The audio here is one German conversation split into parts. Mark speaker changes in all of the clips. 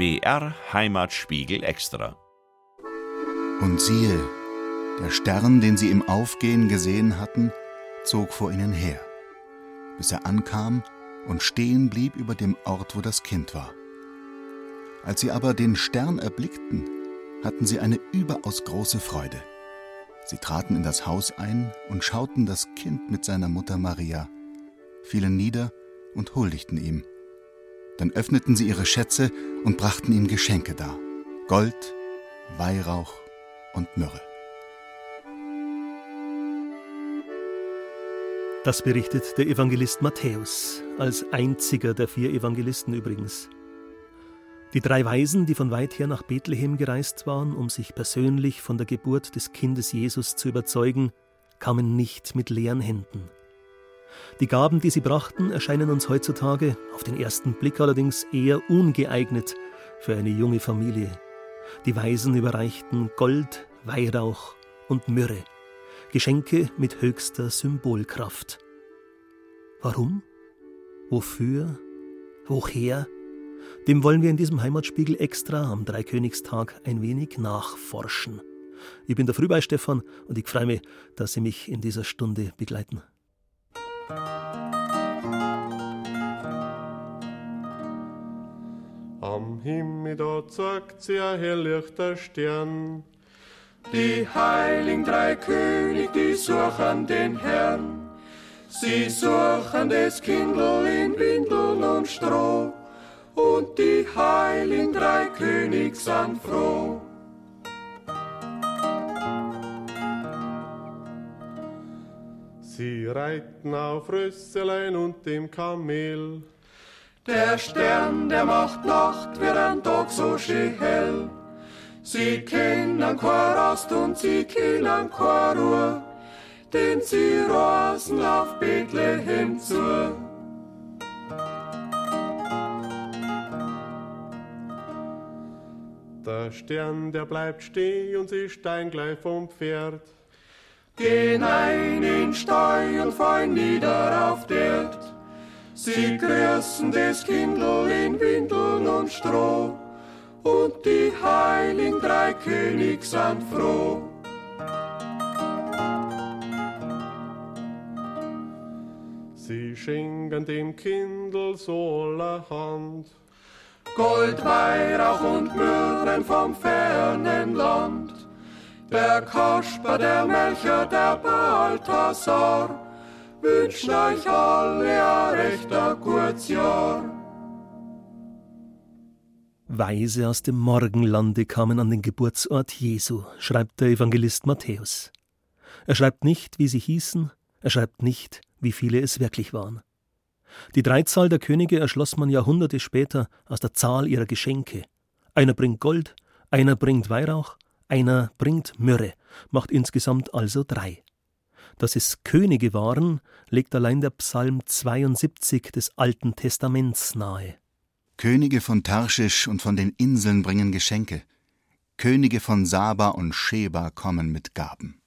Speaker 1: BR Heimatspiegel Extra.
Speaker 2: Und siehe, der Stern, den sie im Aufgehen gesehen hatten, zog vor ihnen her, bis er ankam und stehen blieb über dem Ort, wo das Kind war. Als sie aber den Stern erblickten, hatten sie eine überaus große Freude. Sie traten in das Haus ein und schauten das Kind mit seiner Mutter Maria, fielen nieder und huldigten ihm. Dann öffneten sie ihre Schätze und brachten ihm Geschenke dar: Gold, Weihrauch und Myrrhe.
Speaker 3: Das berichtet der Evangelist Matthäus, als einziger der vier Evangelisten übrigens. Die drei Weisen, die von weit her nach Bethlehem gereist waren, um sich persönlich von der Geburt des Kindes Jesus zu überzeugen, kamen nicht mit leeren Händen. Die Gaben, die sie brachten, erscheinen uns heutzutage, auf den ersten Blick allerdings, eher ungeeignet für eine junge Familie. Die Weisen überreichten Gold, Weihrauch und Myrrhe, Geschenke mit höchster Symbolkraft. Warum? Wofür? Woher? Dem wollen wir in diesem Heimatspiegel extra am Dreikönigstag ein wenig nachforschen. Ich bin der Frühbei Stefan und ich freue mich, dass Sie mich in dieser Stunde begleiten.
Speaker 4: Am Himmel da zeigt sich ein helllichter Stern.
Speaker 5: Die heiligen drei König, die suchen den Herrn. Sie suchen des Kindl in Windeln und Stroh und die heiligen drei König sind froh.
Speaker 4: Sie reiten auf Rösselein und dem Kamel.
Speaker 5: Der Stern, der macht Nacht, wird ein Tag so schön hell. Sie kennen kein Rast und sie kennen keine Ruhe, denn sie rasen auf Bethlehem zu.
Speaker 4: Der Stern, der bleibt stehen und sie steigen gleich vom Pferd.
Speaker 5: Gehen ein in Stall und fallen nieder auf Erd. Sie grüßen des Kindl in Windeln und Stroh und die heiligen drei König sind froh.
Speaker 4: Sie schenken dem Kindl so allerhand.
Speaker 5: Gold, Weihrauch und Myrrhen vom fernen Land. Der Kasper, der Melcher, der Balthasar wünschen euch alle ein rechter Kurzjahr.
Speaker 3: Weise aus dem Morgenlande kamen an den Geburtsort Jesu, schreibt der Evangelist Matthäus. Er schreibt nicht, wie sie hießen, er schreibt nicht, wie viele es wirklich waren. Die Dreizahl der Könige erschloss man Jahrhunderte später aus der Zahl ihrer Geschenke. Einer bringt Gold, einer bringt Weihrauch, einer bringt Myrrhe, macht insgesamt also drei. Dass es Könige waren, legt allein der Psalm 72 des Alten Testaments nahe.
Speaker 2: Könige von Tarschisch und von den Inseln bringen Geschenke. Könige von Saba und Sheba kommen mit Gaben.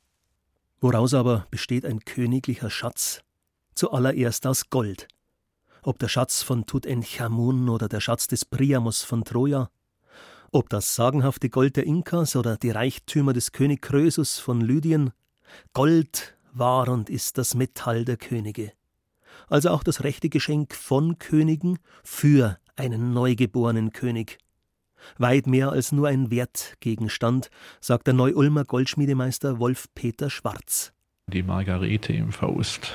Speaker 3: Woraus aber besteht ein königlicher Schatz? Zuallererst aus Gold. Ob der Schatz von Tutanchamun oder der Schatz des Priamos von Troja, ob das sagenhafte Gold der Inkas oder die Reichtümer des König Krösus von Lydien, Gold war und ist das Metall der Könige. Also auch das rechte Geschenk von Königen für einen neugeborenen König. Weit mehr als nur ein Wertgegenstand, sagt der Neu-Ulmer Goldschmiedemeister Wolf Peter Schwarz.
Speaker 6: Die Margarete im Faust,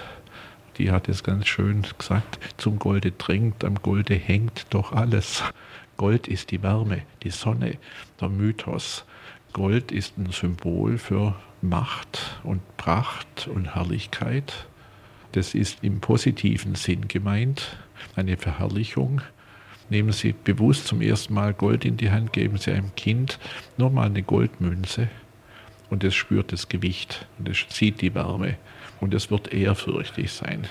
Speaker 6: die hat es ganz schön gesagt, zum Golde drängt, am Golde hängt doch alles. Gold ist die Wärme, die Sonne, der Mythos. Gold ist ein Symbol für Macht und Pracht und Herrlichkeit. Das ist im positiven Sinn gemeint, eine Verherrlichung. Nehmen Sie bewusst zum ersten Mal Gold in die Hand, geben Sie einem Kind nur mal eine Goldmünze und es spürt das Gewicht und es sieht die Wärme und es wird ehrfürchtig sein.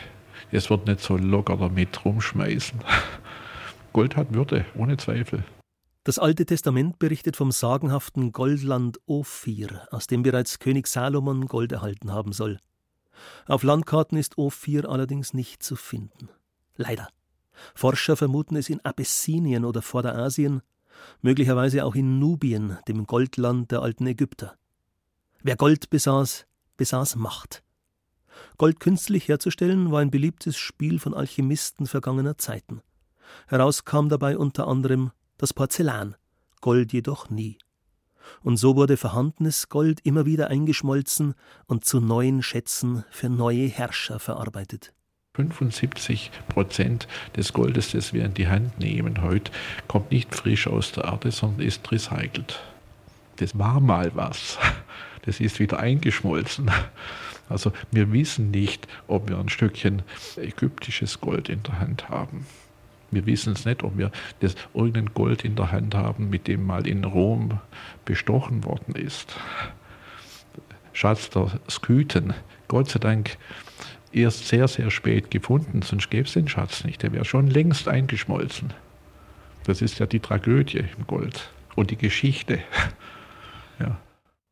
Speaker 6: Es wird nicht so locker damit rumschmeißen. Gold hat Würde, ohne Zweifel.
Speaker 3: Das Alte Testament berichtet vom sagenhaften Goldland Ophir, aus dem bereits König Salomon Gold erhalten haben soll. Auf Landkarten ist Ophir allerdings nicht zu finden. Leider. Forscher vermuten es in Abessinien oder Vorderasien, möglicherweise auch in Nubien, dem Goldland der alten Ägypter. Wer Gold besaß, besaß Macht. Gold künstlich herzustellen war ein beliebtes Spiel von Alchemisten vergangener Zeiten. Heraus kam dabei unter anderem das Porzellan, Gold jedoch nie. Und so wurde vorhandenes Gold immer wieder eingeschmolzen und zu neuen Schätzen für neue Herrscher verarbeitet.
Speaker 6: 75 Prozent des Goldes, das wir in die Hand nehmen heute, kommt nicht frisch aus der Erde, sondern ist recycelt. Das war mal was. Das ist wieder eingeschmolzen. Also wir wissen nicht, ob wir ein Stückchen ägyptisches Gold in der Hand haben. Wir wissen es nicht, ob wir das irgendein Gold in der Hand haben, mit dem mal in Rom bestochen worden ist. Schatz der Skythen, Gott sei Dank erst sehr, sehr spät gefunden, sonst gäbe es den Schatz nicht. Der wäre schon längst eingeschmolzen. Das ist ja die Tragödie im Gold und die Geschichte.
Speaker 3: ja.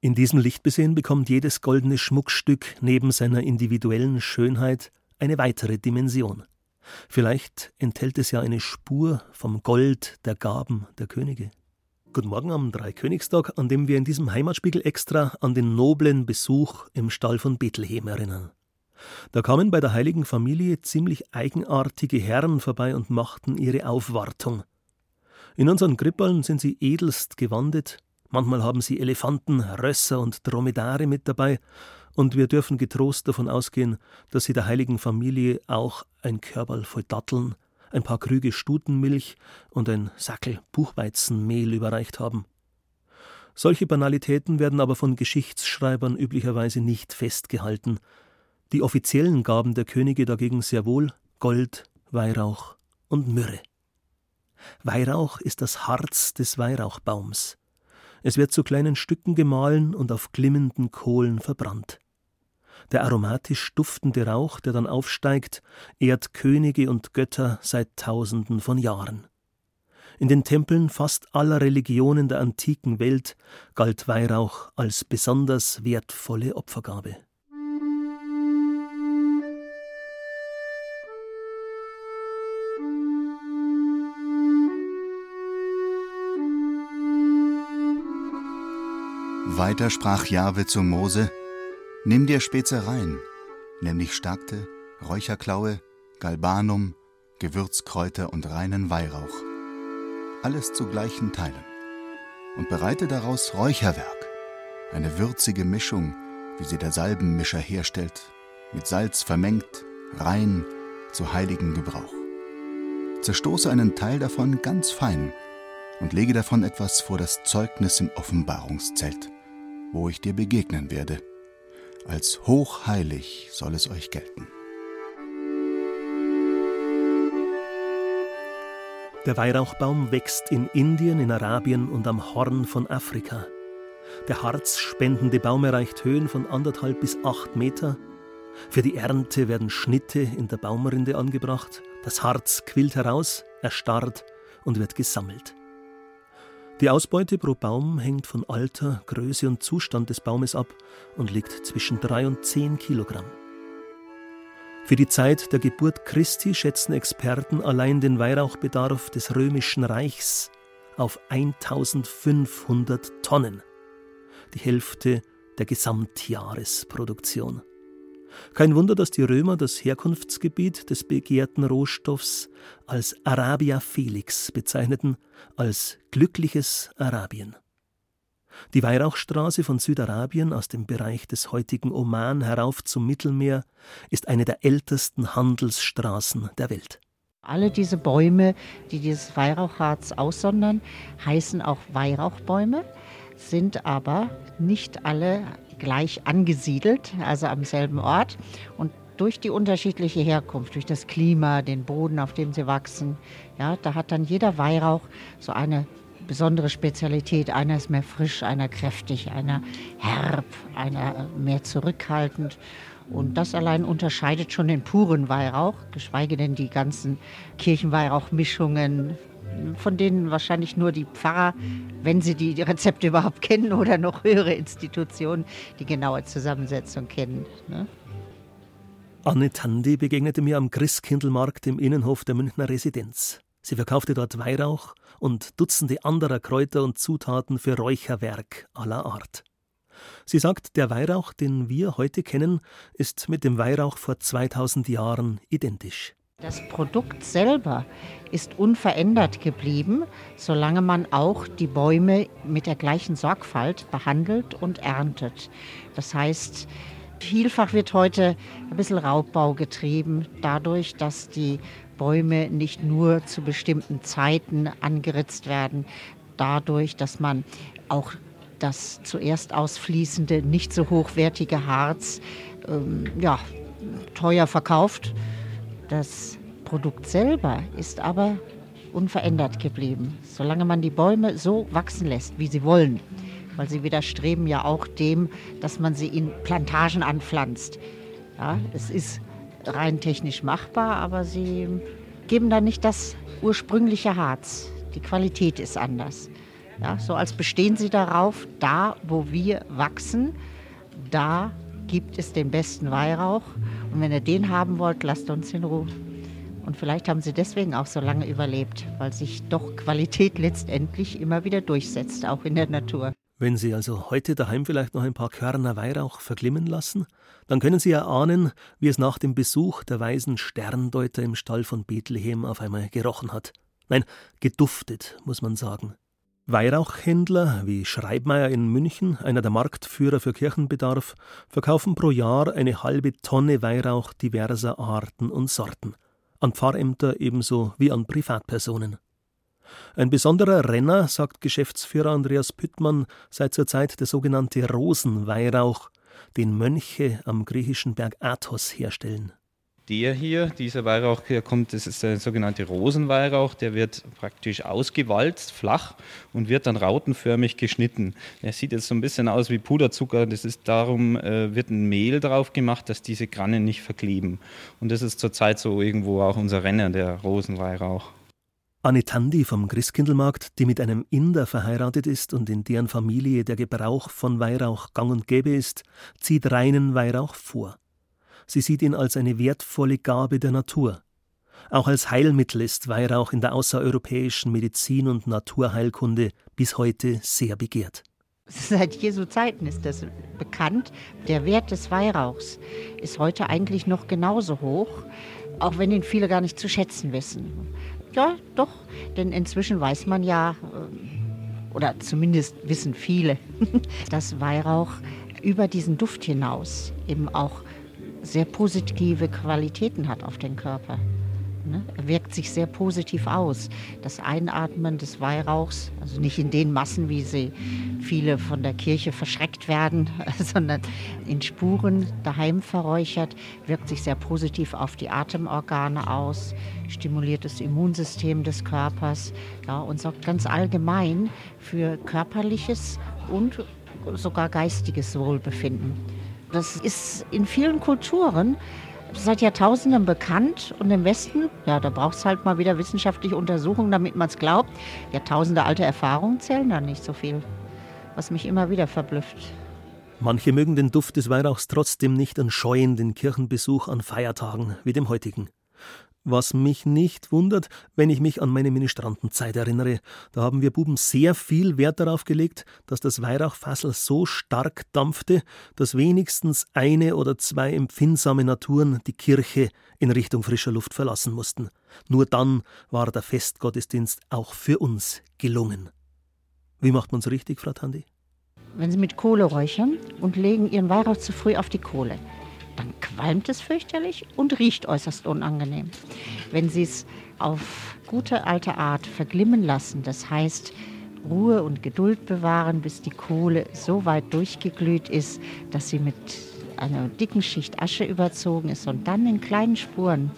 Speaker 3: In diesem Licht besehen bekommt jedes goldene Schmuckstück neben seiner individuellen Schönheit eine weitere Dimension. Vielleicht enthält es ja eine Spur vom Gold der Gaben der Könige. Guten Morgen am Dreikönigstag, an dem wir in diesem Heimatspiegel extra an den noblen Besuch im Stall von Bethlehem erinnern. Da kamen bei der heiligen Familie ziemlich eigenartige Herren vorbei und machten ihre Aufwartung. In unseren Krippeln sind sie edelst gewandet, manchmal haben sie Elefanten, Rösser und Dromedare mit dabei, und wir dürfen getrost davon ausgehen, dass sie der heiligen Familie auch ein Körperl voll Datteln, ein paar Krüge Stutenmilch und ein Sackel Buchweizenmehl überreicht haben. Solche Banalitäten werden aber von Geschichtsschreibern üblicherweise nicht festgehalten, die offiziellen Gaben der Könige dagegen sehr wohl Gold, Weihrauch und Myrrhe. Weihrauch ist das Harz des Weihrauchbaums. Es wird zu kleinen Stücken gemahlen und auf glimmenden Kohlen verbrannt. Der aromatisch duftende Rauch, der dann aufsteigt, ehrt Könige und Götter seit Tausenden von Jahren. In den Tempeln fast aller Religionen der antiken Welt galt Weihrauch als besonders wertvolle Opfergabe.
Speaker 2: Weiter sprach Jahwe zu Mose: Nimm dir Spezereien, nämlich Stagte, Räucherklaue, Galbanum, Gewürzkräuter und reinen Weihrauch. Alles zu gleichen Teilen. Und bereite daraus Räucherwerk, eine würzige Mischung, wie sie der Salbenmischer herstellt, mit Salz vermengt, rein, zu heiligem Gebrauch. Zerstoße einen Teil davon ganz fein und lege davon etwas vor das Zeugnis im Offenbarungszelt wo ich dir begegnen werde. Als hochheilig soll es euch gelten.
Speaker 3: Der Weihrauchbaum wächst in Indien, in Arabien und am Horn von Afrika. Der harzspendende Baum erreicht Höhen von anderthalb bis acht Meter. Für die Ernte werden Schnitte in der Baumrinde angebracht. Das Harz quillt heraus, erstarrt und wird gesammelt. Die Ausbeute pro Baum hängt von Alter, Größe und Zustand des Baumes ab und liegt zwischen 3 und 10 Kilogramm. Für die Zeit der Geburt Christi schätzen Experten allein den Weihrauchbedarf des römischen Reichs auf 1500 Tonnen, die Hälfte der Gesamtjahresproduktion. Kein Wunder, dass die Römer das Herkunftsgebiet des begehrten Rohstoffs als Arabia Felix bezeichneten, als glückliches Arabien. Die Weihrauchstraße von Südarabien aus dem Bereich des heutigen Oman herauf zum Mittelmeer ist eine der ältesten Handelsstraßen der Welt.
Speaker 7: Alle diese Bäume, die dieses Weihrauchharz aussondern, heißen auch Weihrauchbäume, sind aber nicht alle gleich angesiedelt, also am selben Ort. Und durch die unterschiedliche Herkunft, durch das Klima, den Boden, auf dem sie wachsen, ja, da hat dann jeder Weihrauch so eine besondere Spezialität. Einer ist mehr frisch, einer kräftig, einer herb, einer mehr zurückhaltend. Und das allein unterscheidet schon den puren Weihrauch, geschweige denn die ganzen Kirchenweihrauchmischungen, von denen wahrscheinlich nur die Pfarrer, wenn sie die Rezepte überhaupt kennen oder noch höhere Institutionen, die genaue Zusammensetzung kennen. Ne?
Speaker 3: Anne Tandi begegnete mir am Christkindlmarkt im Innenhof der Münchner Residenz. Sie verkaufte dort Weihrauch und Dutzende anderer Kräuter und Zutaten für Räucherwerk aller Art. Sie sagt, der Weihrauch, den wir heute kennen, ist mit dem Weihrauch vor 2000 Jahren identisch.
Speaker 7: Das Produkt selber ist unverändert geblieben, solange man auch die Bäume mit der gleichen Sorgfalt behandelt und erntet. Das heißt, vielfach wird heute ein bisschen Raubbau getrieben, dadurch, dass die Bäume nicht nur zu bestimmten Zeiten angeritzt werden, dadurch, dass man auch das zuerst ausfließende, nicht so hochwertige Harz ähm, ja, teuer verkauft. Das Produkt selber ist aber unverändert geblieben, solange man die Bäume so wachsen lässt, wie sie wollen. Weil sie widerstreben ja auch dem, dass man sie in Plantagen anpflanzt. Ja, es ist rein technisch machbar, aber sie geben da nicht das ursprüngliche Harz. Die Qualität ist anders. Ja, so als bestehen sie darauf, da wo wir wachsen, da gibt es den besten Weihrauch. Und wenn ihr den haben wollt, lasst uns in Ruhe. Und vielleicht haben sie deswegen auch so lange überlebt, weil sich doch Qualität letztendlich immer wieder durchsetzt, auch in der Natur.
Speaker 3: Wenn Sie also heute daheim vielleicht noch ein paar Körner Weihrauch verglimmen lassen, dann können Sie erahnen, wie es nach dem Besuch der weisen Sterndeuter im Stall von Bethlehem auf einmal gerochen hat. Nein, geduftet, muss man sagen. Weihrauchhändler wie Schreibmeier in München, einer der Marktführer für Kirchenbedarf, verkaufen pro Jahr eine halbe Tonne Weihrauch diverser Arten und Sorten, an Pfarrämter ebenso wie an Privatpersonen. Ein besonderer Renner, sagt Geschäftsführer Andreas Püttmann, sei zurzeit der sogenannte Rosenweihrauch, den Mönche am griechischen Berg Athos herstellen.
Speaker 8: Der hier, dieser Weihrauch hier kommt, das ist der sogenannte Rosenweihrauch, der wird praktisch ausgewalzt, flach und wird dann rautenförmig geschnitten. Er sieht jetzt so ein bisschen aus wie Puderzucker, das ist darum, äh, wird ein Mehl drauf gemacht, dass diese Grannen nicht verkleben. Und das ist zurzeit so irgendwo auch unser Renner, der Rosenweihrauch.
Speaker 3: Anne Tandi vom Christkindlmarkt, die mit einem Inder verheiratet ist und in deren Familie der Gebrauch von Weihrauch gang und gäbe ist, zieht reinen Weihrauch vor. Sie sieht ihn als eine wertvolle Gabe der Natur. Auch als Heilmittel ist Weihrauch in der außereuropäischen Medizin und Naturheilkunde bis heute sehr begehrt.
Speaker 7: Seit Jesu Zeiten ist das bekannt. Der Wert des Weihrauchs ist heute eigentlich noch genauso hoch, auch wenn ihn viele gar nicht zu schätzen wissen. Ja, doch, denn inzwischen weiß man ja, äh, oder zumindest wissen viele, dass Weihrauch über diesen Duft hinaus eben auch sehr positive Qualitäten hat auf den Körper. Ne? Er wirkt sich sehr positiv aus. Das Einatmen des Weihrauchs, also nicht in den Massen, wie sie viele von der Kirche verschreckt werden, sondern in Spuren daheim verräuchert, wirkt sich sehr positiv auf die Atemorgane aus, stimuliert das Immunsystem des Körpers ja, und sorgt ganz allgemein für körperliches und sogar geistiges Wohlbefinden. Das ist in vielen Kulturen seit Jahrtausenden bekannt und im Westen, ja, da braucht es halt mal wieder wissenschaftliche Untersuchungen, damit man es glaubt. Jahrtausende alte Erfahrungen zählen da nicht so viel, was mich immer wieder verblüfft.
Speaker 3: Manche mögen den Duft des Weihrauchs trotzdem nicht und scheuen den Kirchenbesuch an Feiertagen wie dem heutigen. Was mich nicht wundert, wenn ich mich an meine Ministrantenzeit erinnere. Da haben wir Buben sehr viel Wert darauf gelegt, dass das Weihrauchfassel so stark dampfte, dass wenigstens eine oder zwei empfindsame Naturen die Kirche in Richtung frischer Luft verlassen mussten. Nur dann war der Festgottesdienst auch für uns gelungen. Wie macht man's richtig, Frau Tandi?
Speaker 7: Wenn Sie mit Kohle räuchern und legen Ihren Weihrauch zu früh auf die Kohle dann qualmt es fürchterlich und riecht äußerst unangenehm. Wenn Sie es auf gute alte Art verglimmen lassen, das heißt Ruhe und Geduld bewahren, bis die Kohle so weit durchgeglüht ist, dass sie mit einer dicken Schicht Asche überzogen ist und dann in kleinen Spuren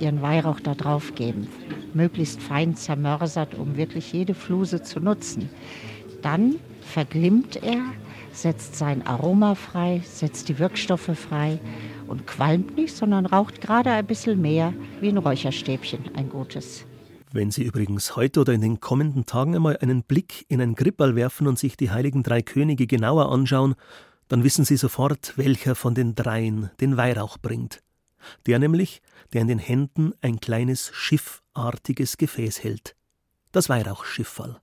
Speaker 7: ihren Weihrauch da drauf geben, möglichst fein zermörsert, um wirklich jede Fluse zu nutzen. Dann verglimmt er setzt sein Aroma frei, setzt die Wirkstoffe frei und qualmt nicht, sondern raucht gerade ein bisschen mehr wie ein Räucherstäbchen, ein gutes.
Speaker 3: Wenn Sie übrigens heute oder in den kommenden Tagen einmal einen Blick in ein Gripperl werfen und sich die heiligen drei Könige genauer anschauen, dann wissen Sie sofort, welcher von den dreien den Weihrauch bringt. Der nämlich, der in den Händen ein kleines Schiff artiges Gefäß hält. Das Weihrauchschifferl.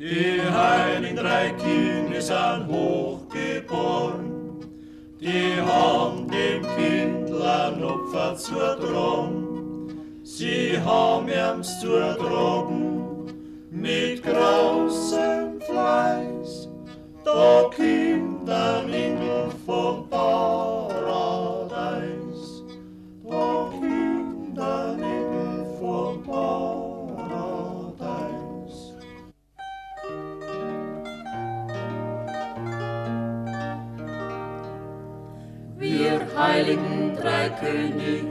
Speaker 9: Die heiligen drei Kinder sind hochgeboren, die haben dem Kindl ein Opfer zutragen. Sie haben ihm's zutragen mit großem Fleiß. Da kommt ein Engel vom Paradies.
Speaker 10: Heiligen drei König,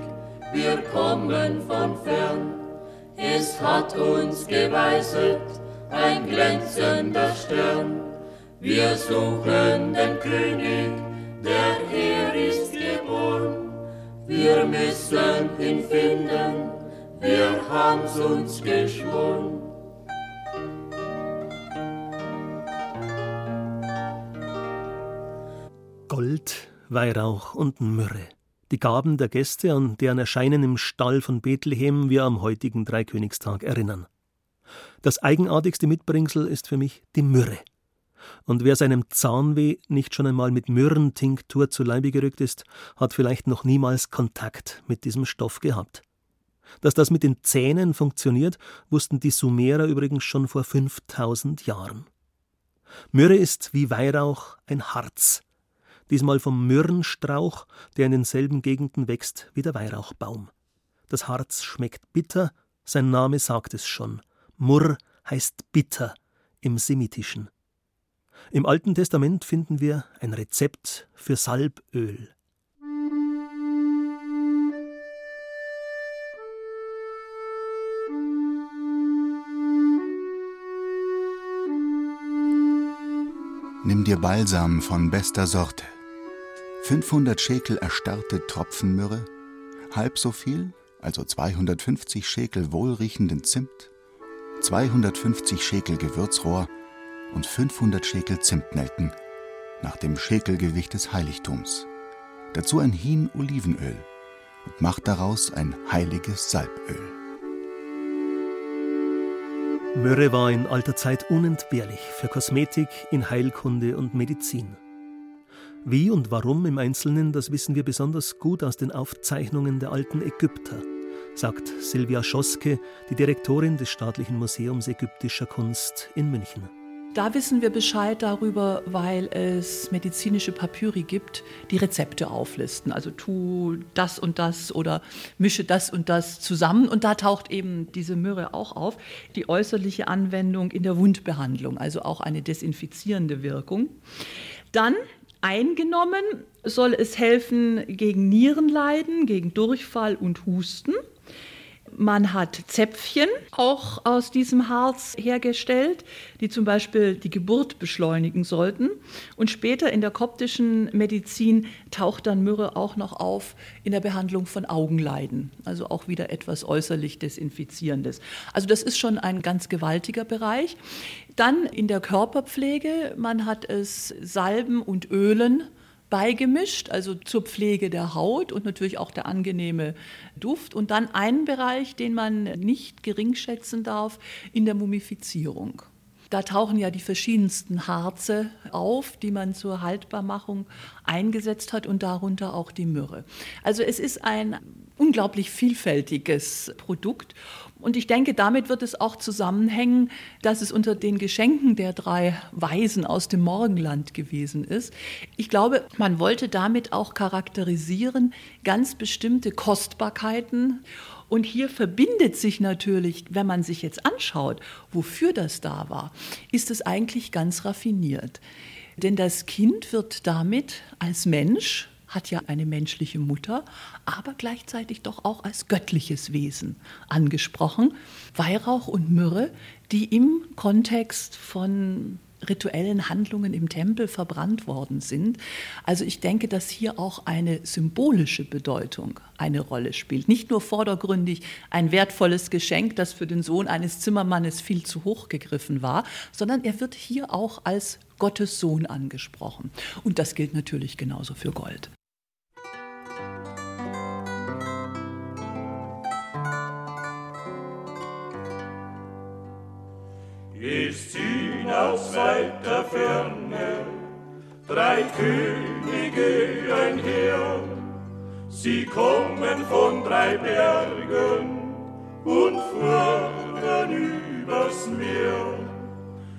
Speaker 10: wir kommen von fern. Es hat uns geweiset ein glänzender Stern. Wir suchen den König, der hier ist geboren. Wir müssen ihn finden, wir haben's uns geschworen.
Speaker 3: Gold, Weihrauch und Myrrhe. Die Gaben der Gäste, an deren Erscheinen im Stall von Bethlehem wir am heutigen Dreikönigstag erinnern. Das eigenartigste Mitbringsel ist für mich die Myrrhe. Und wer seinem Zahnweh nicht schon einmal mit Myrrentinktur zu Leibe gerückt ist, hat vielleicht noch niemals Kontakt mit diesem Stoff gehabt. Dass das mit den Zähnen funktioniert, wussten die Sumerer übrigens schon vor 5000 Jahren. Myrrhe ist wie Weihrauch ein Harz, diesmal vom Myrrenstrauch, der in denselben Gegenden wächst wie der Weihrauchbaum. Das Harz schmeckt bitter, sein Name sagt es schon. Murr heißt bitter im Semitischen. Im Alten Testament finden wir ein Rezept für Salböl.
Speaker 2: Nimm dir Balsam von bester Sorte, 500 Schekel erstarrte Tropfenmyrrhe, halb so viel, also 250 Schekel wohlriechenden Zimt, 250 Schekel Gewürzrohr und 500 Schekel Zimtnelken, nach dem Schekelgewicht des Heiligtums. Dazu ein Hin Olivenöl und macht daraus ein heiliges Salböl.
Speaker 3: Myrrhe war in alter Zeit unentbehrlich für Kosmetik, in Heilkunde und Medizin. Wie und warum im Einzelnen, das wissen wir besonders gut aus den Aufzeichnungen der alten Ägypter, sagt Silvia Schoske, die Direktorin des Staatlichen Museums ägyptischer Kunst in München.
Speaker 11: Da wissen wir Bescheid darüber, weil es medizinische Papyri gibt, die Rezepte auflisten. Also tu das und das oder mische das und das zusammen. Und da taucht eben diese Myrrhe auch auf. Die äußerliche Anwendung in der Wundbehandlung, also auch eine desinfizierende Wirkung. Dann eingenommen soll es helfen gegen Nierenleiden, gegen Durchfall und Husten. Man hat Zäpfchen auch aus diesem Harz hergestellt, die zum Beispiel die Geburt beschleunigen sollten. Und später in der koptischen Medizin taucht dann Myrrhe auch noch auf in der Behandlung von Augenleiden. Also auch wieder etwas äußerlich Desinfizierendes. Also das ist schon ein ganz gewaltiger Bereich. Dann in der Körperpflege, man hat es Salben und Ölen beigemischt, also zur Pflege der Haut und natürlich auch der angenehme Duft. Und dann einen Bereich, den man nicht geringschätzen darf, in der Mumifizierung. Da tauchen ja die verschiedensten Harze auf, die man zur Haltbarmachung eingesetzt hat und darunter auch die Myrrhe. Also es ist ein unglaublich vielfältiges Produkt und ich denke, damit wird es auch zusammenhängen, dass es unter den Geschenken der drei Weisen aus dem Morgenland gewesen ist. Ich glaube, man wollte damit auch charakterisieren ganz bestimmte Kostbarkeiten. Und hier verbindet sich natürlich, wenn man sich jetzt anschaut, wofür das da war, ist es eigentlich ganz raffiniert. Denn das Kind wird damit als Mensch hat ja eine menschliche Mutter, aber gleichzeitig doch auch als göttliches Wesen angesprochen. Weihrauch und Myrrhe, die im Kontext von rituellen Handlungen im Tempel verbrannt worden sind. Also ich denke, dass hier auch eine symbolische Bedeutung eine Rolle spielt. Nicht nur vordergründig ein wertvolles Geschenk, das für den Sohn eines Zimmermannes viel zu hoch gegriffen war, sondern er wird hier auch als Gottes Sohn angesprochen. Und das gilt natürlich genauso für Gold.
Speaker 9: Es ziehen aus weiter Ferne drei Könige einher. Sie kommen von drei Bergen und fahren übers Meer.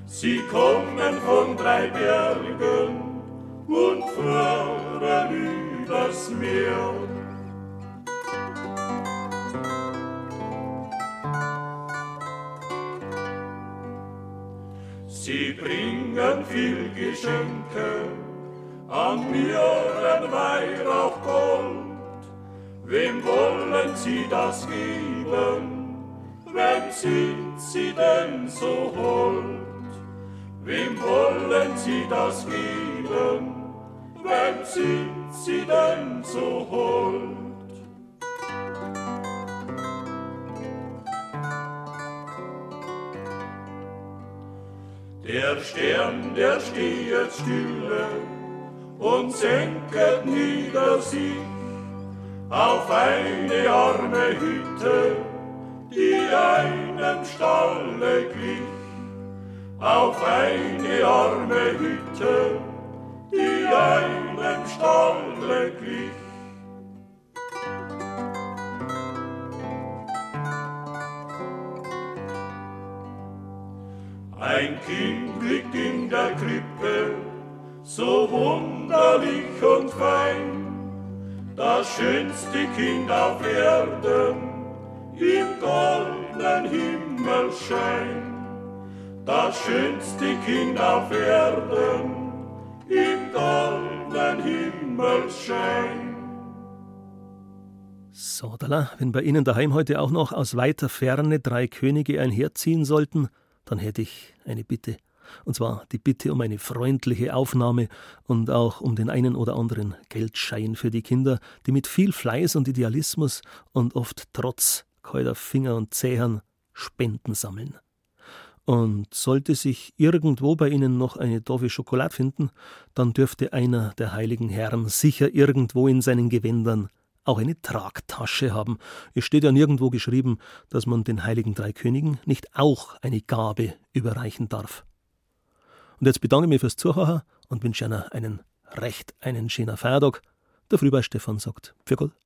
Speaker 9: Sie kommen von drei Bergen und fahren übers Meer. Sie bringen viel Geschenke, an mir ein Weihrauch Gold. Wem wollen Sie das geben? Wem sind Sie denn so hold? Wem wollen Sie das geben? Wem sind Sie denn so hold? Der Stern, der steht stille und senket nieder sich auf eine arme Hütte, die einem Stalle glich. Auf eine arme Hütte, die einem Stalle glich. Ein Kind so wunderlich und fein, das schönste Kind auf Erden, im goldenen Himmelschein. Das schönste Kind auf Erden, im goldenen Himmelschein.
Speaker 3: So, Dalla, wenn bei Ihnen daheim heute auch noch aus weiter Ferne drei Könige einherziehen sollten, dann hätte ich eine Bitte. Und zwar die Bitte um eine freundliche Aufnahme und auch um den einen oder anderen Geldschein für die Kinder, die mit viel Fleiß und Idealismus und oft trotz kalter Finger und Zähern Spenden sammeln. Und sollte sich irgendwo bei Ihnen noch eine doofe Schokolade finden, dann dürfte einer der heiligen Herren sicher irgendwo in seinen Gewändern auch eine Tragtasche haben. Es steht ja nirgendwo geschrieben, dass man den heiligen drei Königen nicht auch eine Gabe überreichen darf. Und jetzt bedanke ich mich fürs Zuhören und wünsche Ihnen einen recht einen schönen Feiertag. Der Frühbei Stefan sagt, für Gott.